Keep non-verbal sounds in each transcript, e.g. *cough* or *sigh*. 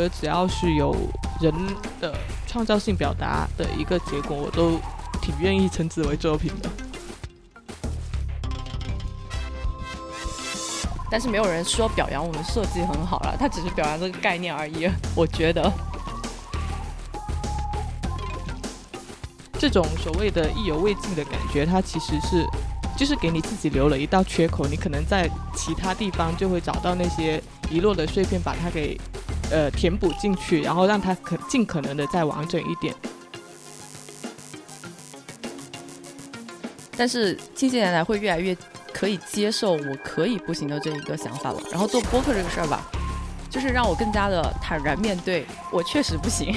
觉得只要是有人的创造性表达的一个结果，我都挺愿意称之为作品的。但是没有人说表扬我们设计很好了，他只是表扬这个概念而已。我觉得这种所谓的意犹未尽的感觉，它其实是就是给你自己留了一道缺口，你可能在其他地方就会找到那些遗落的碎片，把它给呃填补进去，然后让它可尽可能的再完整一点。但是近些年来会越来越。可以接受我可以不行的这一个想法了，然后做播客这个事儿吧，就是让我更加的坦然面对，我确实不行。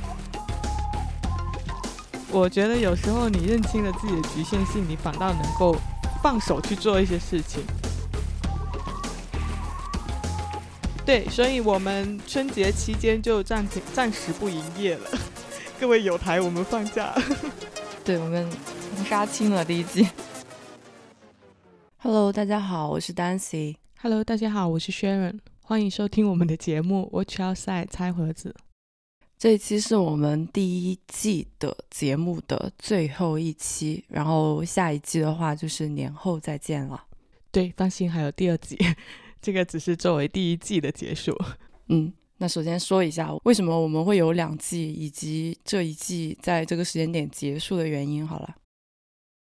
*laughs* 我觉得有时候你认清了自己的局限性，你反倒能够放手去做一些事情。对，所以我们春节期间就暂停，暂时不营业了。*laughs* 各位有台，我们放假。*laughs* 对，我们杀青了第一季。Hello，大家好，我是 Dancy。Hello，大家好，我是 Sharon。欢迎收听我们的节目《Watch Outside》拆盒子。这一期是我们第一季的节目的最后一期，然后下一季的话就是年后再见了。对，放心，还有第二季，这个只是作为第一季的结束。嗯，那首先说一下为什么我们会有两季，以及这一季在这个时间点结束的原因。好了。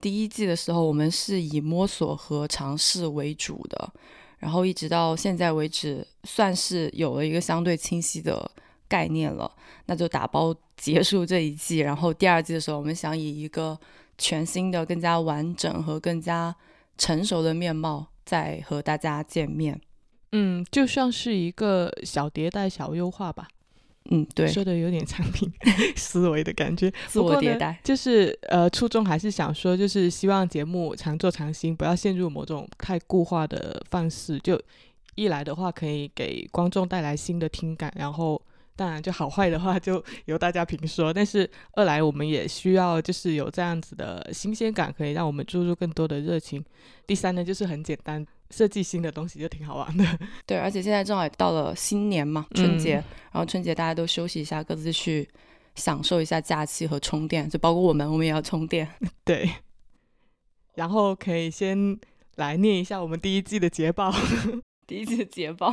第一季的时候，我们是以摸索和尝试为主的，然后一直到现在为止，算是有了一个相对清晰的概念了，那就打包结束这一季。然后第二季的时候，我们想以一个全新的、更加完整和更加成熟的面貌再和大家见面。嗯，就像是一个小迭代、小优化吧。嗯，对，说的有点产品 *laughs* 思维的感觉，自我迭代，就是呃，初衷还是想说，就是希望节目常做常新，不要陷入某种太固化的方式。就一来的话，可以给观众带来新的听感，然后当然就好坏的话就由大家评说。但是二来，我们也需要就是有这样子的新鲜感，可以让我们注入更多的热情。第三呢，就是很简单。设计新的东西就挺好玩的，*laughs* 对，而且现在正好到了新年嘛，春节，然后春节大家都休息一下，各自去享受一下假期和充电，就包括我们，我们也要充电。*laughs* 对，然后可以先来念一下我们第一季的捷报，*laughs* 第一季的捷报。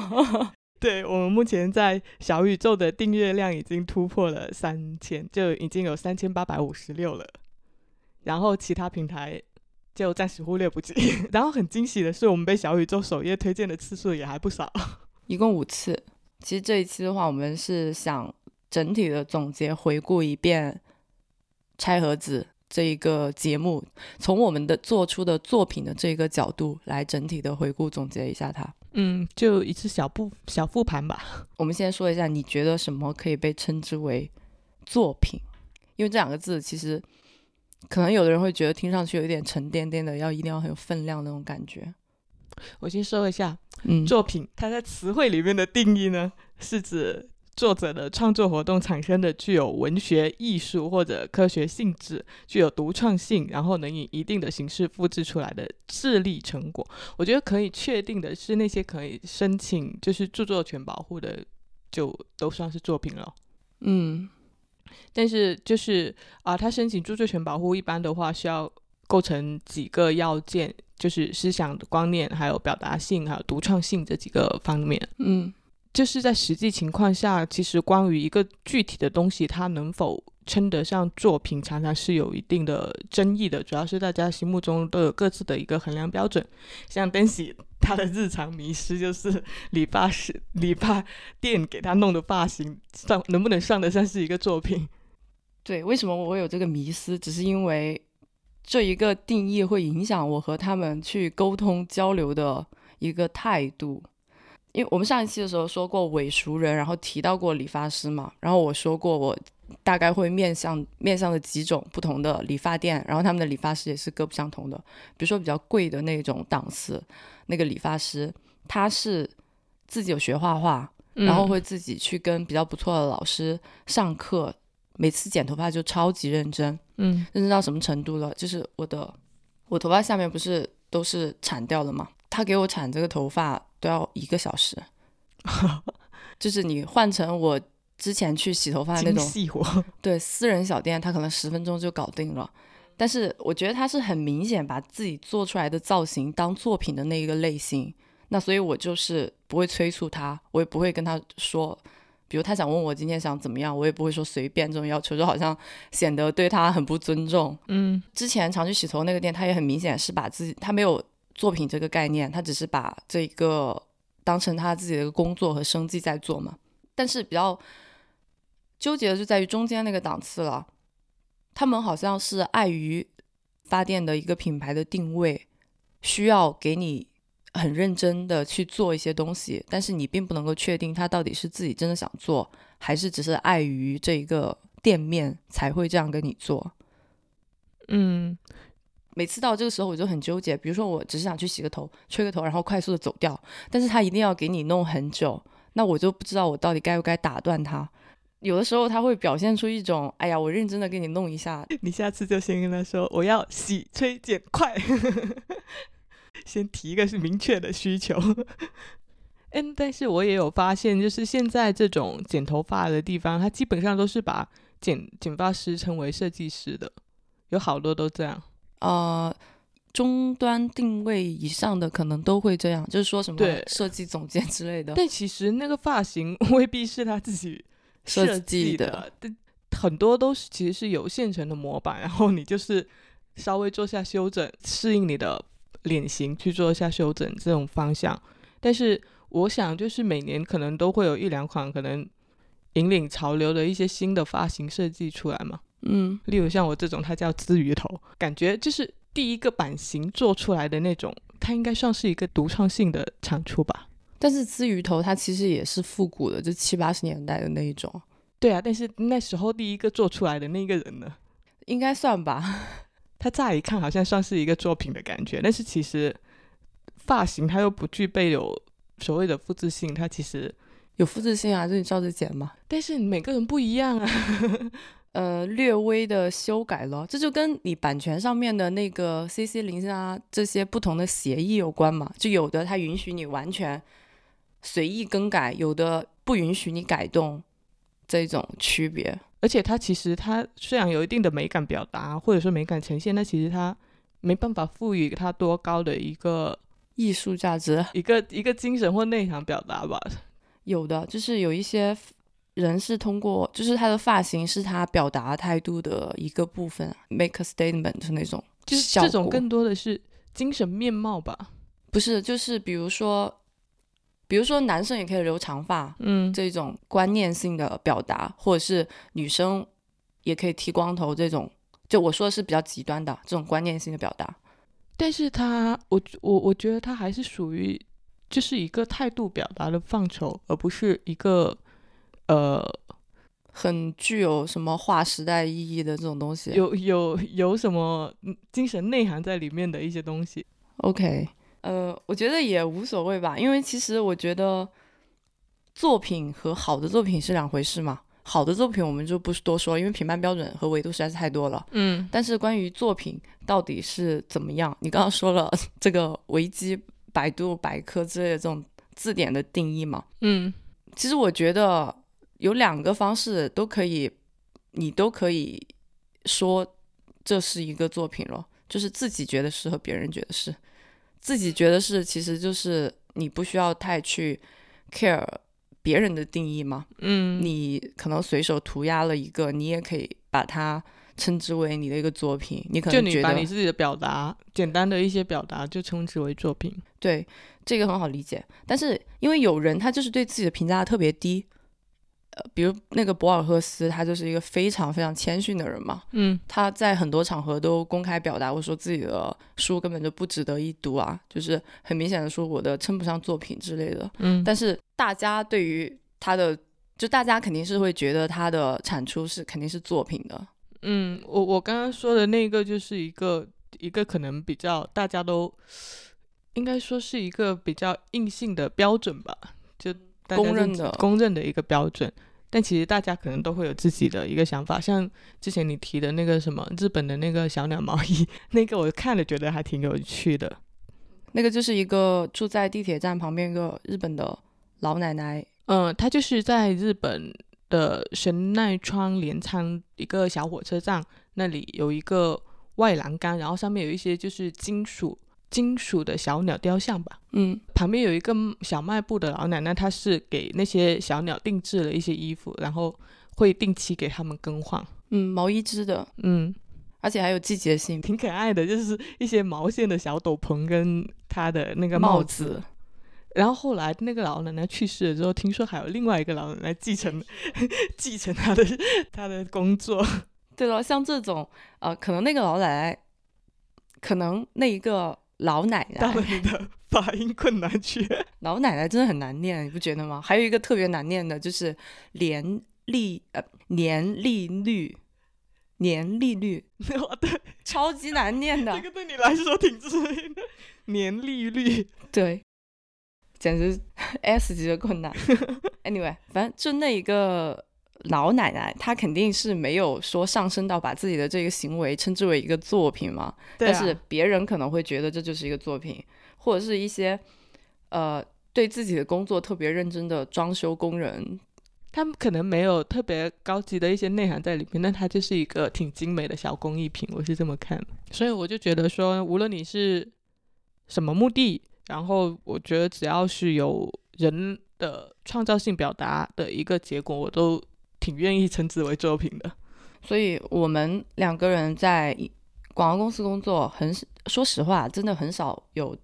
对我们目前在小宇宙的订阅量已经突破了三千，就已经有三千八百五十六了，然后其他平台。就暂时忽略不计。*laughs* 然后很惊喜的是，我们被小宇宙首页推荐的次数也还不少，*laughs* 一共五次。其实这一期的话，我们是想整体的总结、回顾一遍《拆盒子》这一个节目，从我们的做出的作品的这个角度来整体的回顾总结一下它。嗯，就一次小复小复盘吧。*laughs* 我们先说一下，你觉得什么可以被称之为作品？因为这两个字其实。可能有的人会觉得听上去有一点沉甸甸的，要一定要很有分量那种感觉。我先说一下，嗯，作品它在词汇里面的定义呢，是指作者的创作活动产生的具有文学艺术或者科学性质、具有独创性，然后能以一定的形式复制出来的智力成果。我觉得可以确定的是，那些可以申请就是著作权保护的，就都算是作品了。嗯。但是就是啊，他申请著作权保护，一般的话需要构成几个要件，就是思想的观念，还有表达性，还有独创性这几个方面。嗯，就是在实际情况下，其实关于一个具体的东西，它能否称得上作品，常常是有一定的争议的。主要是大家心目中都有各自的一个衡量标准。像登喜，他的日常迷失就是理发师、理发店给他弄的发型，算能不能算得上是一个作品？对，为什么我会有这个迷失？只是因为这一个定义会影响我和他们去沟通交流的一个态度。因为我们上一期的时候说过伪熟人，然后提到过理发师嘛，然后我说过我大概会面向面向的几种不同的理发店，然后他们的理发师也是各不相同的。比如说比较贵的那种档次，那个理发师他是自己有学画画，然后会自己去跟比较不错的老师上课。每次剪头发就超级认真，嗯，认真到什么程度了？就是我的，我头发下面不是都是铲掉了吗？他给我铲这个头发都要一个小时，*laughs* 就是你换成我之前去洗头发的那种，细活，对私人小店，它可能十分钟就搞定了。但是我觉得他是很明显把自己做出来的造型当作品的那一个类型，那所以我就是不会催促他，我也不会跟他说，比如他想问我今天想怎么样，我也不会说随便这种要求，就好像显得对他很不尊重。嗯之前常去洗头那个店，他也很明显是把自己，他没有作品这个概念，他只是把这个当成他自己的一个工作和生计在做嘛。但是比较纠结的就在于中间那个档次了，他们好像是碍于发电的一个品牌的定位，需要给你很认真的去做一些东西，但是你并不能够确定他到底是自己真的想做，还是只是碍于这一个店面才会这样跟你做。嗯每次到这个时候我就很纠结，比如说我只是想去洗个头、吹个头，然后快速的走掉，但是他一定要给你弄很久，那我就不知道我到底该不该打断他。有的时候他会表现出一种，哎呀，我认真的给你弄一下，你下次就先跟他说我要洗吹剪快，*laughs* 先提一个是明确的需求。*laughs* 嗯，但是我也有发现，就是现在这种剪头发的地方，它基本上都是把剪剪发师称为设计师的，有好多都这样。呃，终端定位以上的可能都会这样，就是说什么对设计总监之类的。但其实那个发型未必是他自己设计计的但很多都是其实是有现成的模板，然后你就是稍微做下修整，适应你的脸型去做一下修整这种方向。但是我想，就是每年可能都会有一两款可能引领潮流的一些新的发型设计出来嘛。嗯，例如像我这种，它叫鲻鱼头，感觉就是第一个版型做出来的那种，它应该算是一个独创性的产出吧。但是鲻鱼头它其实也是复古的，就七八十年代的那一种，对啊，但是那时候第一个做出来的那个人呢，应该算吧。他乍一看好像算是一个作品的感觉，但是其实发型它又不具备有所谓的复制性，它其实，有复制性啊，就你照着剪嘛。但是每个人不一样啊。呃，略微的修改了，这就跟你版权上面的那个 CC 零啊这些不同的协议有关嘛。就有的它允许你完全随意更改，有的不允许你改动，这种区别。而且它其实它虽然有一定的美感表达或者说美感呈现，但其实它没办法赋予它多高的一个艺术价值一个一个精神或内涵表达吧。有的，就是有一些人是通过，就是他的发型是他表达态度的一个部分，make a statement 那种，就是效果这种更多的是精神面貌吧。不是，就是比如说，比如说男生也可以留长发，嗯，这种观念性的表达，或者是女生也可以剃光头这种，就我说的是比较极端的这种观念性的表达。但是他，我我我觉得他还是属于就是一个态度表达的范畴，而不是一个呃很具有什么划时代意义的这种东西。有有有什么嗯精神内涵在里面的一些东西。OK，呃，我觉得也无所谓吧，因为其实我觉得作品和好的作品是两回事嘛。好的作品我们就不多说，因为评判标准和维度实在是太多了。嗯但是关于作品到底是怎么样，你刚刚说了 *laughs* 这个维基、百度百科之类的这种字典的定义嘛？嗯其实我觉得有两个方式都可以，你都可以说这是一个作品咯，就是自己觉得是和别人觉得是，自己觉得是，其实就是你不需要太去 care 别人的定义嘛，嗯，你可能随手涂鸦了一个，你也可以把它称之为你的一个作品，你可就你能觉得把你自己的表达，简单的一些表达就称之为作品。对这个很好理解，但是因为有人他就是对自己的评价特别低，呃，比如那个博尔赫斯，他就是一个非常非常谦逊的人嘛，嗯他在很多场合都公开表达，我说自己的书根本就不值得一读啊，就是很明显的说我的称不上作品之类的。嗯，但是大家对于他的，就大家肯定是会觉得他的产出是肯定是作品的。嗯，我我刚刚说的那个就是一个一个可能比较大家都应该说是一个比较硬性的标准吧，公认的公认的一个标准。但其实大家可能都会有自己的一个想法，像之前你提的那个什么日本的那个小鸟毛衣，*laughs* 那个我看了觉得还挺有趣的。那个就是一个住在地铁站旁边一个日本的老奶奶嗯，她就是在日本的神奈川镰仓一个小火车站那里有一个外栏杆，然后上面有一些就是金属金属的小鸟雕像吧。嗯旁边有一个小卖部的老奶奶，她是给那些小鸟定制了一些衣服，然后会定期给他们更换。嗯，毛衣织的，嗯，而且还有季节性挺可爱的，就是一些毛线的小斗篷跟她的那个帽子。子。然后后来那个老奶奶去世了之后，听说还有另外一个老奶奶继承 *laughs* 继承她的她的工作。对了，像这种呃，可能那个老奶奶，可能那一个老奶到了奶，你的发音困难区。*laughs* 老奶奶真的很难念，你不觉得吗？还有一个特别难念的，就是年利呃年利率，年利率 *laughs* 哦，对，超级难念的这，个对你来说挺致命的。年利率，对，简直 *laughs* S 级的困难。anyway，反正就那一个老奶奶，她肯定是没有说上升到把自己的这个行为称之为一个作品嘛，对啊但是别人可能会觉得这就是一个作品，或者是一些呃对自己的工作特别认真的装修工人，他们可能没有特别高级的一些内涵在里面，但它就是一个挺精美的小工艺品，我是这么看。所以我就觉得说，无论你是什么目的，然后我觉得只要是有人的创造性表达的一个结果，我都挺愿意称之为作品的。所以我们两个人在广告公司工作很，说实话，真的很少有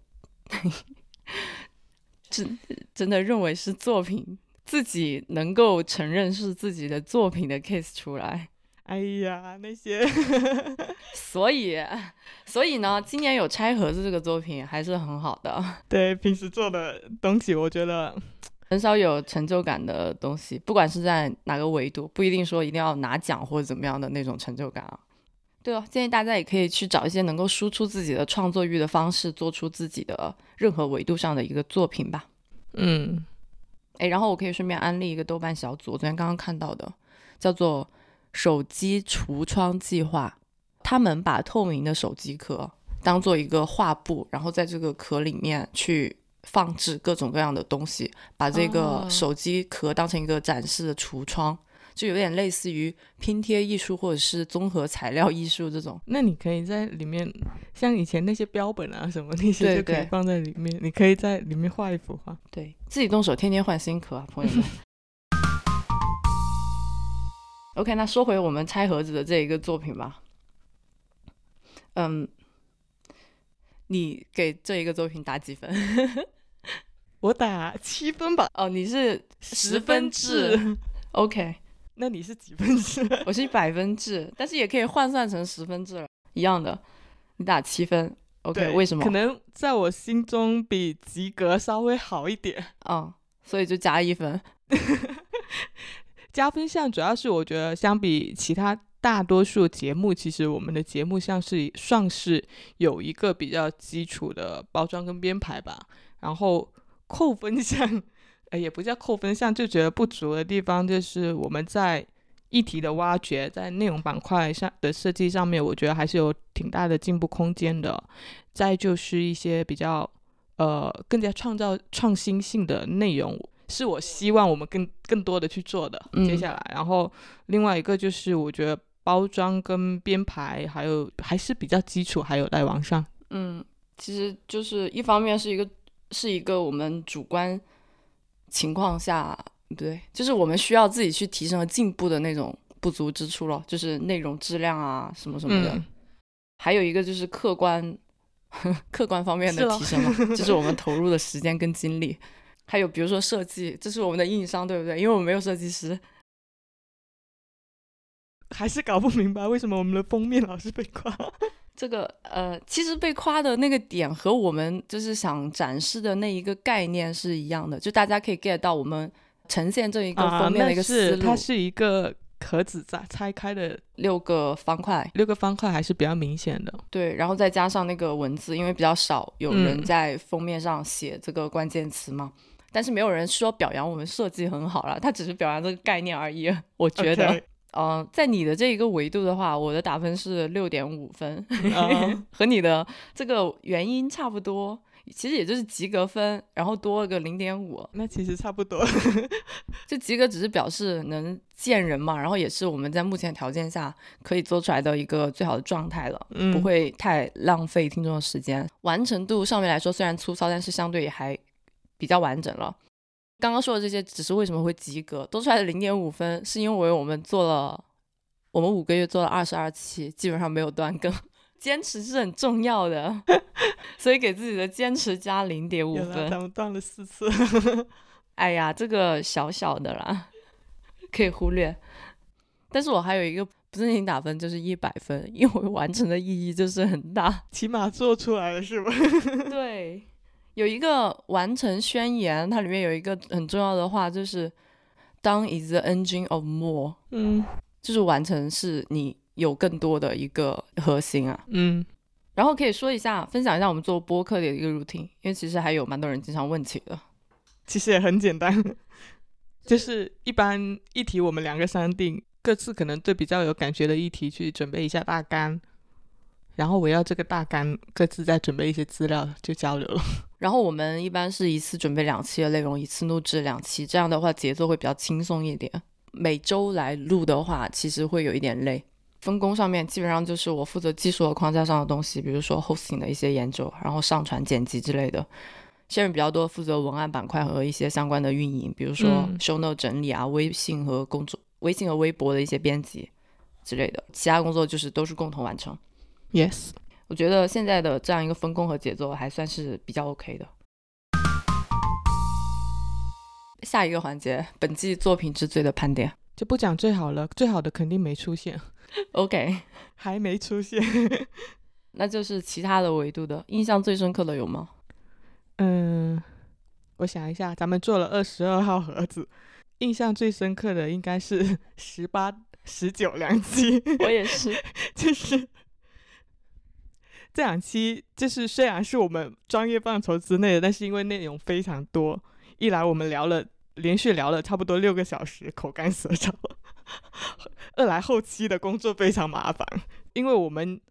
真真的认为是作品，自己能够承认是自己的作品的 case 出来。哎呀，那些 *laughs* 所以，所以呢，今年有拆盒子这个作品还是很好的，对平时做的东西，我觉得很少有成就感的东西，不管是在哪个维度，不一定说一定要拿奖或者怎么样的那种成就感啊。对哦，建议大家也可以去找一些能够输出自己的创作欲的方式，做出自己的任何维度上的一个作品吧。嗯，哎，然后我可以顺便安利一个豆瓣小组，我昨天刚刚看到的，叫做“手机橱窗计划”。他们把透明的手机壳当做一个画布，然后在这个壳里面去放置各种各样的东西，把这个哦手机壳当成一个展示的橱窗，就有点类似于拼贴艺术或者是综合材料艺术这种。那你可以在里面，像以前那些标本啊什么那些，就可以放在里面。你可以在里面画一幅画。对自己动手，天天换新壳啊，朋友们。OK，那说回我们拆盒子的这一个作品吧。嗯，你给这一个作品打几分？我打七分吧，哦，你是十分分制。*laughs* OK，*laughs* 那你是几分制？*laughs* 我是百分制，但是也可以换算成十分制了，一样的。你打七分，OK，为什么？可能在我心中比及格稍微好一点。嗯，所以就加一分。加分项主要是我觉得相比其他大多数节目，其实我们的节目像是算是有一个比较基础的包装跟编排吧。然后扣分项，*laughs* 呃，也不叫扣分项，就觉得不足的地方就是我们在议题的挖掘，在内容板块上的设计上面，我觉得还是有挺大的进步空间的。再就是一些比较呃更加创造创新性的内容，是我希望我们更更多的去做的。嗯接下来，然后另外一个就是我觉得包装跟编排还有还是比较基础，还有待完善。嗯，其实就是一方面是一个是一个我们主观情况下，不对，就是我们需要自己去提升和进步的那种不足之处了，就是内容质量啊什么什么的。嗯，还有一个就是客观 *laughs* 客观方面的提升嘛，*laughs* 就是我们投入的时间跟精力。还有比如说设计，这是我们的硬伤，对不对？因为我们没有设计师。还是搞不明白为什么我们的封面老是被夸。这个呃，其实被夸的那个点和我们就是想展示的那一个概念是一样的，就大家可以 get 到我们呈现这一个啊，封面的一个那思路。是它是一个壳子拆拆开的六个方块，六个方块，还是比较明显的。对，然后再加上那个文字，因为比较少有人嗯在封面上写这个关键词嘛，但是没有人说表扬我们设计很好了，他只是表扬这个概念而已。我觉得嗯、在你的这一个维度的话，我的打分是六点五分，啊 *laughs* 和你的这个原因差不多。其实也就是及格分，然后多了个零点五，那其实差不多。*laughs* 就及格只是表示能见人嘛，然后也是我们在目前条件下可以做出来的一个最好的状态了，嗯不会太浪费听众的时间。完成度上面来说虽然粗糙，但是相对也还比较完整了。刚刚说的这些只是为什么会及格，多出来的零点五分是因为我们做了，我们五个月做了二十二期，基本上没有断更。坚持是很重要的，*laughs* 所以给自己的坚持加零点五分。咱们断了四次。哎呀，这个小小的啦，可以忽略。但是我还有一个不正经打分，就是一百分，因为完成的意义就是很大。起码做出来了是吧？*laughs* 对，有一个完成宣言，它里面有一个很重要的话，就是 “Done is the engine of more”，嗯就是完成是你有更多的一个核心啊。嗯，然后可以说一下，分享一下我们做播客的一个 routine，因为其实还有蛮多人经常问起的。其实也很简单，*laughs* 就是一般议题我们两个商定，各自可能对比较有感觉的议题去准备一下大纲，然后围绕这个大纲各自再准备一些资料就交流了。*laughs* 然后我们一般是一次准备两期的内容，一次录制两期，这样的话节奏会比较轻松一点。每周来录的话，其实会有一点累。分工上面基本上就是我负责技术和框架上的东西，比如说 hosting 的一些研究，然后上传、剪辑之类的。现任比较多负责文案板块和一些相关的运营，比如说嗯 show note 整理啊、微信和工作、微信和微博的一些编辑之类的。其他工作就是都是共同完成。Yes，我觉得现在的这样一个分工和节奏还算是比较 OK 的。下一个环节，本季作品之最的盘点。就不讲最好了，最好的肯定没出现，OK，*laughs* 还没出现。那就是其他的维度的，印象最深刻的有吗？嗯，我想一下，咱们做了二十二号盒子，印象最深刻的应该是十八、十九两期。我也是，*laughs* 就是这两期，就是虽然是我们专业范畴之内的，但是因为内容非常多，一来我们聊了连续聊了差不多六个小时，口干舌燥；二来后期的工作非常麻烦，因为我们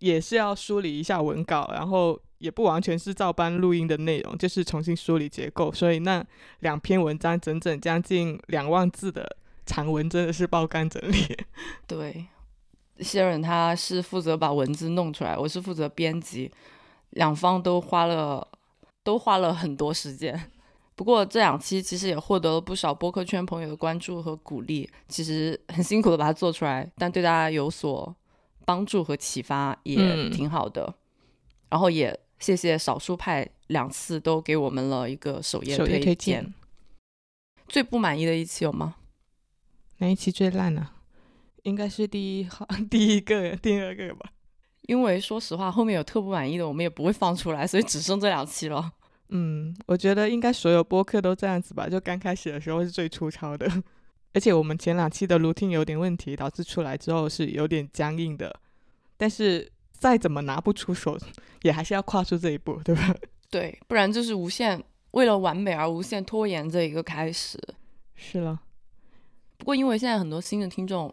也是要梳理一下文稿，然后也不完全是照搬录音的内容，就是重新梳理结构，所以那两篇文章整整将近两万字的长文真的是爆肝整理。*laughs* 对，谢润他是负责把文字弄出来，我是负责编辑，两方都花了都花了很多时间。*laughs* 不过这两期其实也获得了不少播客圈朋友的关注和鼓励，其实很辛苦的把它做出来，但对大家有所帮助和启发也嗯挺好的。然后也谢谢少数派两次都给我们了一个首页推荐。荐最不满意的一期有吗？哪一期最烂呢、应该是第一号、*laughs* 第一个、第二个吧。因为说实话，后面有特不满意的，我们也不会放出来，所以只剩这两期了。嗯，我觉得应该所有播客都这样子吧。就刚开始的时候是最粗糙的，而且我们前两期的 routine 有点问题，导致出来之后是有点僵硬的。但是再怎么拿不出手，也还是要跨出这一步，对吧？*laughs* 对，不然就是无限为了完美而无限拖延这一个开始。是了，不过因为现在很多新的听众，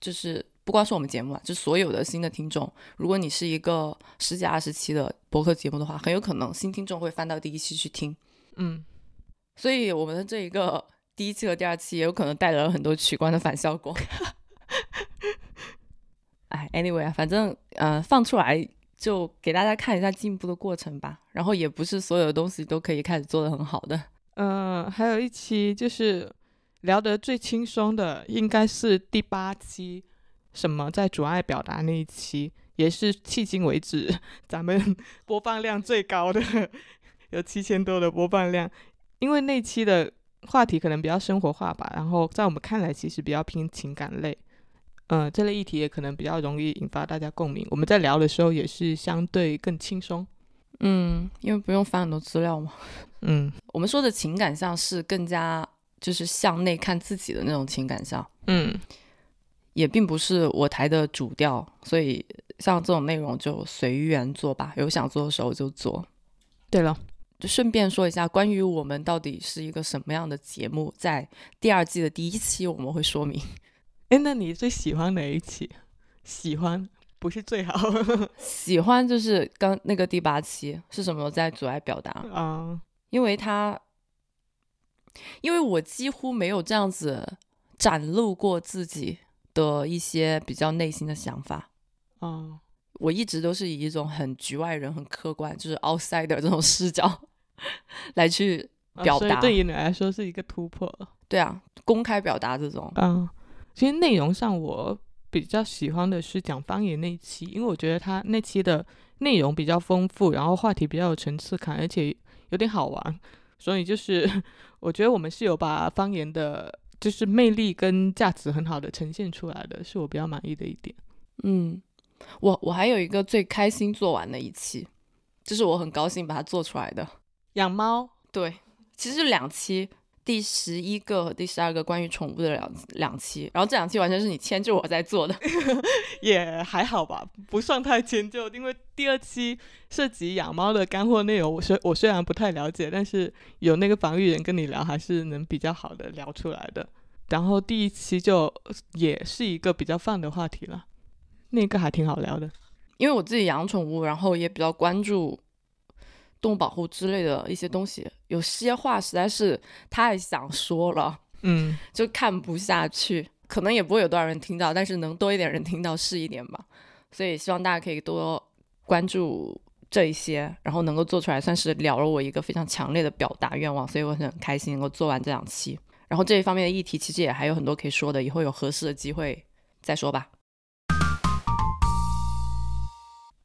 就是不光是我们节目啊，就所有的新的听众，如果你是一个十几二十期的博客节目的话，很有可能新听众会翻到第一期去听。嗯，所以我们的这一个第一期和第二期也有可能带来了很多取关的反效果。*laughs* 哎，anyway 啊，反正呃放出来就给大家看一下进步的过程吧。然后也不是所有的东西都可以开始做的很好的。嗯，还有一期就是聊得最轻松的，应该是第八期，什么在阻碍表达那一期，也是迄今为止 *laughs* 咱们 *laughs* 播放量最高的，有七千多的播放量。因为那期的话题可能比较生活化吧，然后在我们看来其实比较偏情感类，嗯，这类议题也可能比较容易引发大家共鸣。我们在聊的时候也是相对更轻松，嗯，因为不用翻很多资料嘛。嗯 *laughs* 我们说的情感上是更加就是向内看自己的那种情感上，嗯也并不是我台的主调，所以像这种内容就随缘做吧，有想做的时候就做。对了，就顺便说一下，关于我们到底是一个什么样的节目，在第二季的第一期我们会说明。*laughs* 哎，那你最喜欢哪一期？喜欢不是最好 *laughs* *laughs* 喜欢就是刚那个第八期是什么在阻碍表达？啊。因为他，因为我几乎没有这样子展露过自己的一些比较内心的想法。哦，我一直都是以一种很局外人、很客观，就是 outsider 这种视角来去表达。对于你来说是一个突破。对啊，公开表达这种。嗯，其实内容上我比较喜欢的是讲方言那一期，因为我觉得他那期的内容比较丰富，然后话题比较有层次感，而且有点好玩，所以就是 *laughs* 我觉得我们是有把方言的，就是魅力跟价值很好的呈现出来的，是我比较满意的一点。嗯，我我还有一个最开心做完的一期，就是我很高兴把它做出来的。养猫，对，其实就两期，第十一个和第十二个关于宠物的两两期，然后这两期完全是你牵着我在做的。*laughs* 也还好吧，不算太迁就，因为第二期涉及养猫的干货内容，我虽我虽然不太了解，但是有那个防御人跟你聊，还是能比较好的聊出来的。然后第一期就也是一个比较泛的话题了，那个还挺好聊的。因为我自己养宠物，然后也比较关注动物保护之类的一些东西，有些话实在是太想说了，*laughs* 嗯，就看不下去。可能也不会有多少人听到，但是能多一点人听到是一点吧。所以希望大家可以多关注这一些，然后能够做出来，算是了了我一个非常强烈的表达愿望。所以我很开心能够做完这两期。然后这一方面的议题其实也还有很多可以说的，以后有合适的机会再说吧。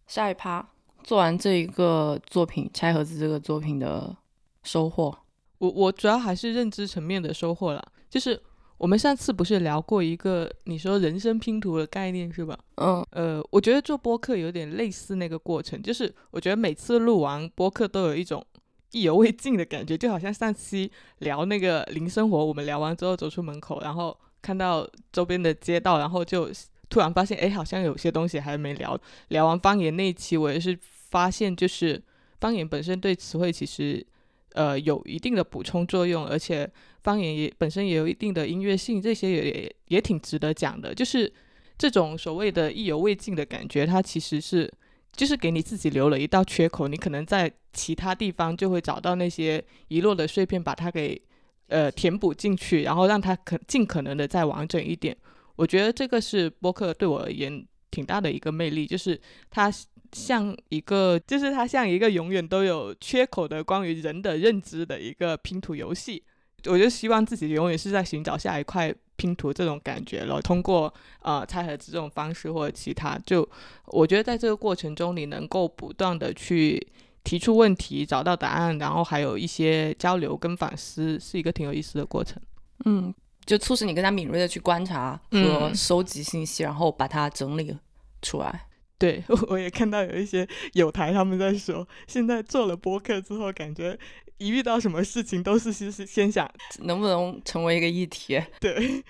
下一趴做完这一个作品拆盒子这个作品的收获，我我主要还是认知层面的收获了，就是我们上次不是聊过一个你说人生拼图的概念是吧？嗯呃，我觉得做播客有点类似那个过程，就是我觉得每次录完播客都有一种意犹未尽的感觉，就好像上期聊那个零生活，我们聊完之后走出门口，然后看到周边的街道，然后就突然发现，哎，好像有些东西还没聊。聊完方言那一期，我也是发现，就是方言本身对词汇其实呃有一定的补充作用，而且方言也本身也有一定的音乐性，这些也也也挺值得讲的，就是。这种所谓的意犹未尽的感觉，它其实是就是给你自己留了一道缺口，你可能在其他地方就会找到那些遗落的碎片，把它给呃填补进去，然后让它可尽可能的再完整一点。我觉得这个是播客对我而言挺大的一个魅力，就是它像一个，就是它像一个永远都有缺口的关于人的认知的一个拼图游戏。我就希望自己永远是在寻找下一块拼图这种感觉了。通过呃拆盒子这种方式或者其他，就我觉得在这个过程中，你能够不断的去提出问题，找到答案，然后还有一些交流跟反思，是一个挺有意思的过程。嗯，就促使你更加敏锐的去观察和嗯收集信息，然后把它整理出来。对，*laughs* 我也看到有一些有台他们在说，现在做了播客之后，感觉一遇到什么事情都是先是先想能不能成为一个议题？对，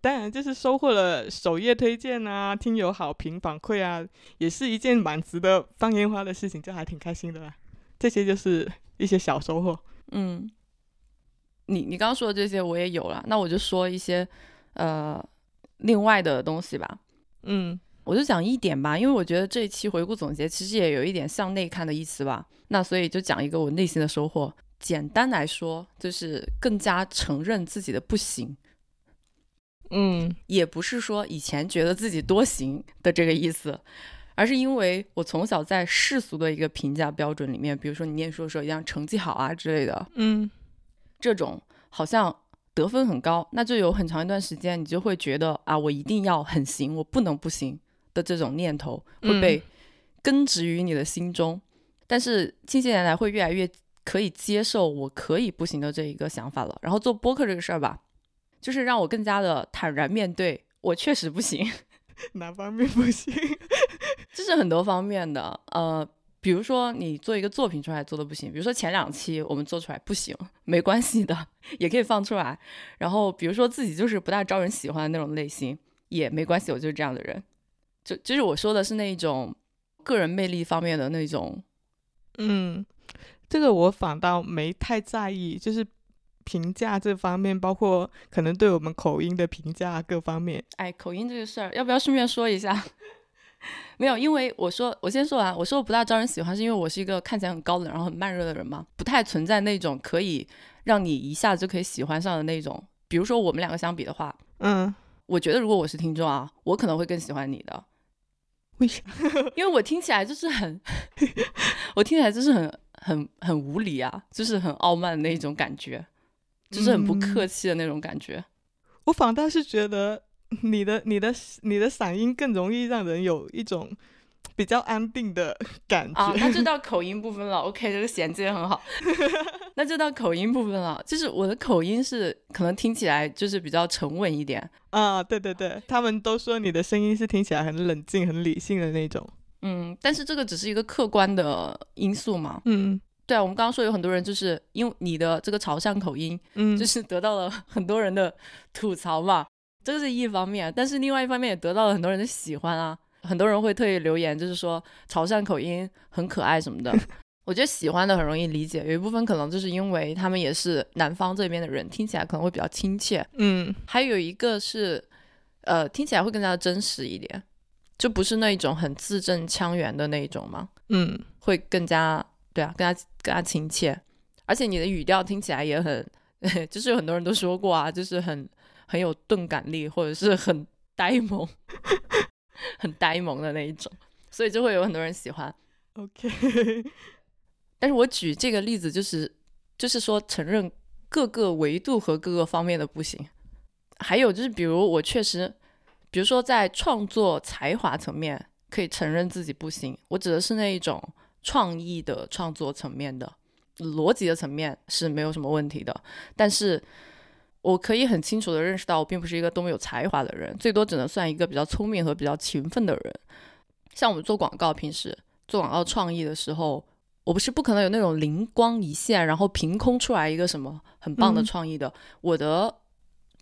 当然就是收获了首页推荐啊、听友好评反馈啊，也是一件蛮值得放烟花的事情，就还挺开心的啦。这些就是一些小收获。嗯，你你刚刚说的这些我也有了，那我就说一些呃另外的东西吧。嗯我就讲一点吧，因为我觉得这一期回顾总结其实也有一点向内看的意思吧。那所以就讲一个我内心的收获。简单来说，就是更加承认自己的不行，嗯也不是说以前觉得自己多行的这个意思，而是因为我从小在世俗的一个评价标准里面，比如说你念书的时候一定要成绩好啊之类的，嗯这种好像得分很高，那就有很长一段时间你就会觉得啊，我一定要很行，我不能不行的这种念头会被根植于你的心中。但是近些年来会越来越可以接受我可以不行的这一个想法了。然后做播客这个事儿吧，就是让我更加的坦然面对，我确实不行，*laughs* 哪方面不行？*laughs* 这是很多方面的。呃，比如说你做一个作品出来做的不行，比如说前两期我们做出来不行，没关系的，*laughs* 也可以放出来。然后比如说自己就是不大招人喜欢的那种类型，也没关系，我就是这样的人。就就是我说的是那一种个人魅力方面的那种，嗯，这个我反倒没太在意，就是评价这方面，包括可能对我们口音的评价各方面。哎，口音这个事儿，要不要顺便说一下？*laughs* 没有，因为我说我先说完，我说我不大招人喜欢，是因为我是一个看起来很高冷，然后很慢热的人嘛，不太存在那种可以让你一下子就可以喜欢上的那种。比如说我们两个相比的话，嗯，我觉得如果我是听众啊，我可能会更喜欢你的，为啥？*laughs* 因为我听起来就是很，*laughs* 我听起来就是很很很无理啊，就是很傲慢的那种感觉，就是很不客气的那种感觉。我反倒是觉得你的你的你的嗓音更容易让人有一种比较安定的感觉。啊，那就到口音部分了。OK，这个衔接很好。*laughs* 那就到口音部分了，就是我的口音是可能听起来就是比较沉稳一点。啊，对对对，他们都说你的声音是听起来很冷静、很理性的那种。嗯，但是这个只是一个客观的因素嘛。嗯对啊，我们刚刚说有很多人就是因为你的这个潮汕口音，嗯，就是得到了很多人的吐槽嘛，这是一方面。但是另外一方面也得到了很多人的喜欢啊，很多人会特意留言，就是说潮汕口音很可爱什么的。我觉得喜欢的很容易理解，有一部分可能就是因为他们也是南方这边的人，听起来可能会比较亲切。嗯还有一个是，呃，听起来会更加的真实一点，就不是那一种很字正腔圆的那一种嘛，嗯会更加对啊，更加更加亲切。而且你的语调听起来也很，*laughs* 就是有很多人都说过啊，就是很很有钝感力，或者是很呆萌，很呆萌的那一种，所以就会有很多人喜欢。，OK，*laughs* 但是我举这个例子，就是就是说承认各个维度和各个方面的不行。还有就是，比如我确实，比如说在创作才华层面可以承认自己不行，我指的是那一种创意的创作层面的，逻辑的层面是没有什么问题的。但是我可以很清楚的认识到，我并不是一个多么有才华的人，最多只能算一个比较聪明和比较勤奋的人。像我们做广告，平时做广告创意的时候，我不是不可能有那种灵光一现，然后凭空出来一个什么很棒的嗯创意的。我的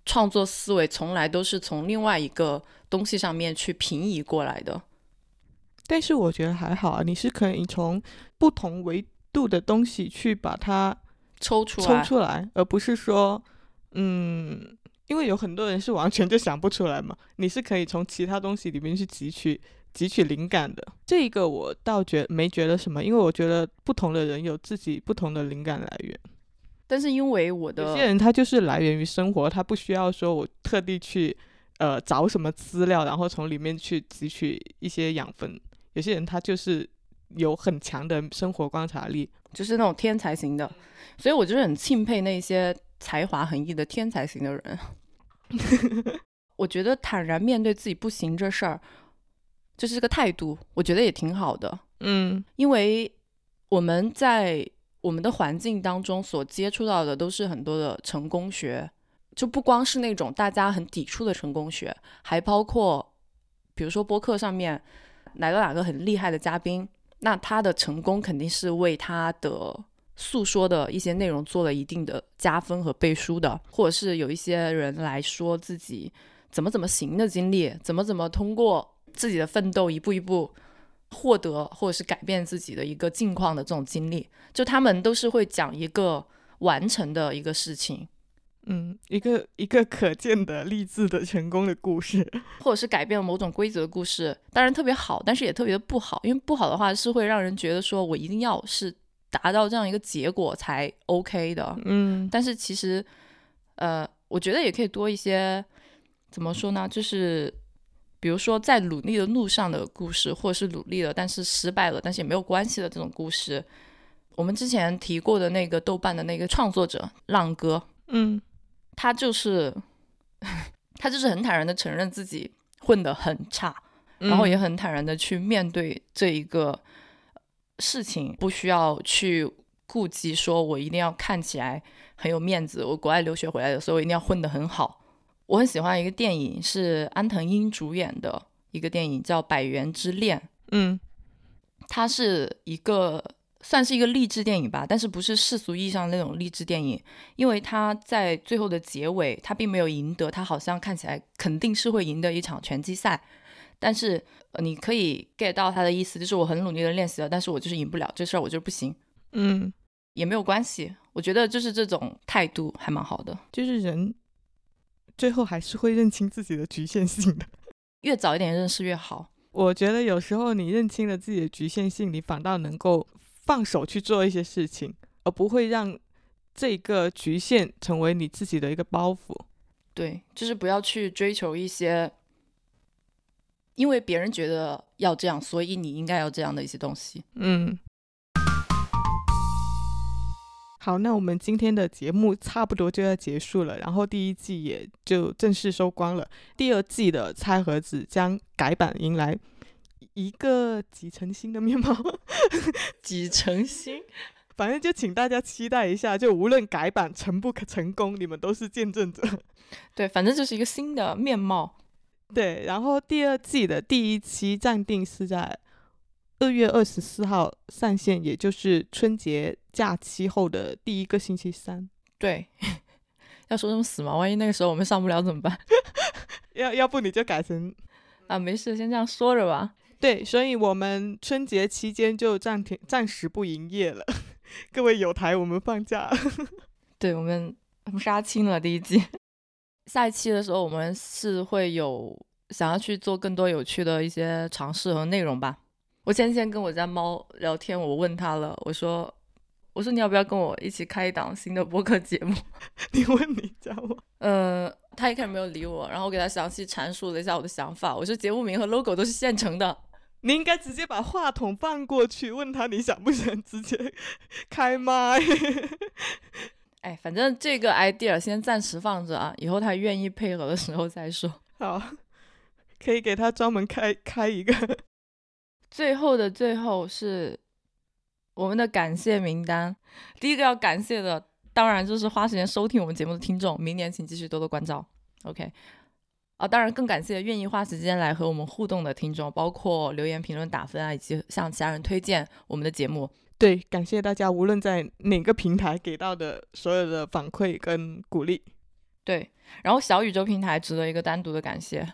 创作思维从来都是从另外一个东西上面去平移过来的。但是我觉得还好啊，你是可以从不同维度的东西去把它抽出来，抽出来，而不是说，嗯，因为有很多人是完全就想不出来嘛，你是可以从其他东西里面去汲取汲取灵感的。这个我倒觉没觉得什么，因为我觉得不同的人有自己不同的灵感来源。但是因为我的有些人他就是来源于生活，他不需要说我特地去呃找什么资料，然后从里面去汲取一些养分。有些人他就是有很强的生活观察力。就是那种天才型的，所以我就是很钦佩那些才华横溢的天才型的人。*laughs* 我觉得坦然面对自己不行这事儿，就是这个态度，我觉得也挺好的。嗯因为我们在我们的环境当中所接触到的都是很多的成功学，就不光是那种大家很抵触的成功学，还包括比如说播客上面来了哪个很厉害的嘉宾，那他的成功肯定是为他的诉说的一些内容做了一定的加分和背书的，或者是有一些人来说自己怎么怎么行的经历，怎么怎么通过自己的奋斗一步一步获得或者是改变自己的一个境况的这种经历，就他们都是会讲一个完成的一个事情，嗯，一个一个可见的励志的成功的故事。*laughs* 或者是改变了某种规则的故事，当然特别好，但是也特别的不好，因为不好的话是会让人觉得说我一定要是达到这样一个结果才 OK 的，嗯但是其实，呃，我觉得也可以多一些，怎么说呢？就是比如说在努力的路上的故事，或者是努力了但是失败了，但是也没有关系的这种故事。我们之前提过的那个豆瓣的那个创作者浪哥，嗯他就是 *laughs* 他就是很坦然的承认自己混得很差，然后也很坦然的去面对这一个事情，不需要去顾及说我一定要看起来很有面子，我国外留学回来的，所以我一定要混得很好。我很喜欢一个电影，是安藤英主演的一个电影，叫《百元之恋》。嗯。它是一个算是一个励志电影吧，但是不是世俗意义上那种励志电影，因为他在最后的结尾，他并没有赢得，他好像看起来肯定是会赢得一场拳击赛，但是、呃、你可以 get 到他的意思，就是我很努力的练习了，但是我就是赢不了这事儿，我就是不行，嗯，也没有关系，我觉得就是这种态度还蛮好的，就是人最后还是会认清自己的局限性的。*laughs* 越早一点认识越好。我觉得有时候你认清了自己的局限性，你反倒能够放手去做一些事情，而不会让这个局限成为你自己的一个包袱。对，就是不要去追求一些，因为别人觉得要这样，所以你应该要这样的一些东西。嗯。好，那我们今天的节目差不多就要结束了，然后第一季也就正式收官了。第二季的拆盒子将改版，迎来一个几成新的面貌。*laughs* 几成新，*laughs* 反正就请大家期待一下。就无论改版成不可成功，你们都是见证者。*laughs* 对，反正就是一个新的面貌。对，然后第二季的第一期暂定是在。二月二十四号上线，也就是春节假期后的第一个星期三。对，*laughs* 要说这么死吗？万一那个时候我们上不了怎么办？*laughs* 要要不你就改成啊，没事，先这样说着吧。对，所以我们春节期间就暂停，暂时不营业了。*laughs* 各位有台，我们放假。对，我们我们杀青了第一季。下一期的时候，我们是会有想要去做更多有趣的一些尝试和内容吧。我前几天跟我家猫聊天，我问他了，我说：“我说你要不要跟我一起开一档新的播客节目？” *laughs* 你问你家猫？嗯，他一开始没有理我，然后我给他详细阐述了一下我的想法。我说节目名和 logo 都是现成的，你应该直接把话筒放过去，问他你想不想直接开麦。*laughs* 哎，反正这个 idea 先暂时放着啊，以后他愿意配合的时候再说。*laughs* 好，可以给他专门开开一个。最后的最后是我们的感谢名单，第一个要感谢的当然就是花时间收听我们节目的听众，明年请继续多多关照。OK，啊，当然更感谢愿意花时间来和我们互动的听众，包括留言评论打分啊，以及向其他人推荐我们的节目。对，感谢大家无论在哪个平台给到的所有的反馈跟鼓励。对，然后小宇宙平台值得一个单独的感谢。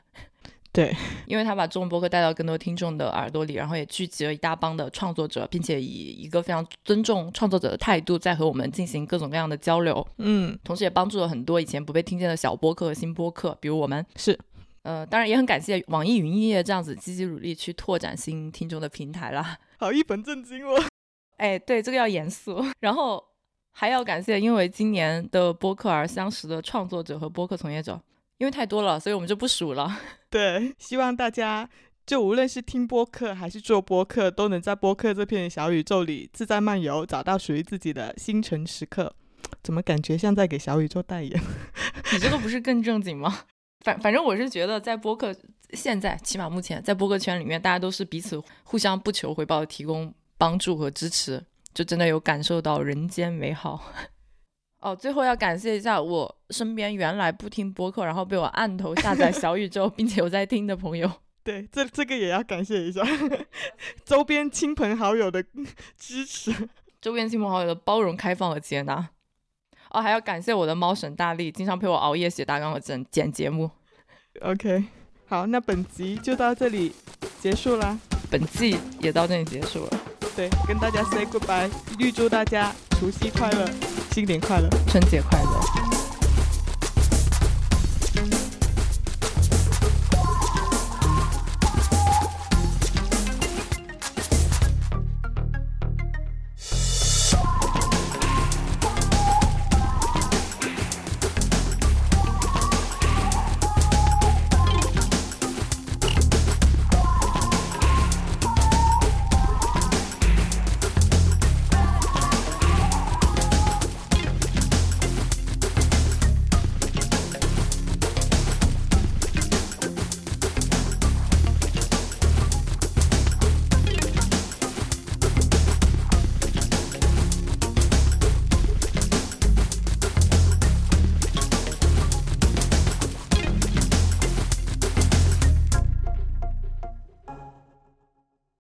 对，*laughs* 因为他把中文播客带到更多听众的耳朵里，然后也聚集了一大帮的创作者，并且以一个非常尊重创作者的态度，在和我们进行各种各样的交流。嗯，同时也帮助了很多以前不被听见的小播客和新播客，比如我们是，呃，当然也很感谢网易云音乐这样子积极努力去拓展新听众的平台啦。*laughs* 好一本正经哦，*laughs* 哎，对，这个要严肃。然后还要感谢因为今年的播客而相识的创作者和播客从业者。因为太多了，所以我们就不数了。*laughs* 对，希望大家就无论是听播客还是做播客，都能在播客这片小宇宙里自在漫游，找到属于自己的星辰时刻。怎么感觉像在给小宇宙代言？*laughs* 你这个不是更正经吗？反反正我是觉得，在播客现在，起码目前在播客圈里面，大家都是彼此互相不求回报提供帮助和支持，就真的有感受到人间美好。哦，最后要感谢一下我身边原来不听播客，然后被我按头下载小宇宙，并且有在听的朋友。*laughs* 对，这这个也要感谢一下 *laughs* 周边亲朋好友的支持，周边亲朋好友的包容、开放和接纳。哦，还要感谢我的猫神大力，经常陪我熬夜写大纲和剪剪节目。OK，好，那本集就到这里结束啦，本季也到这里结束了。对，跟大家 say goodbye，预祝大家除夕快乐。新年快乐，春节快乐。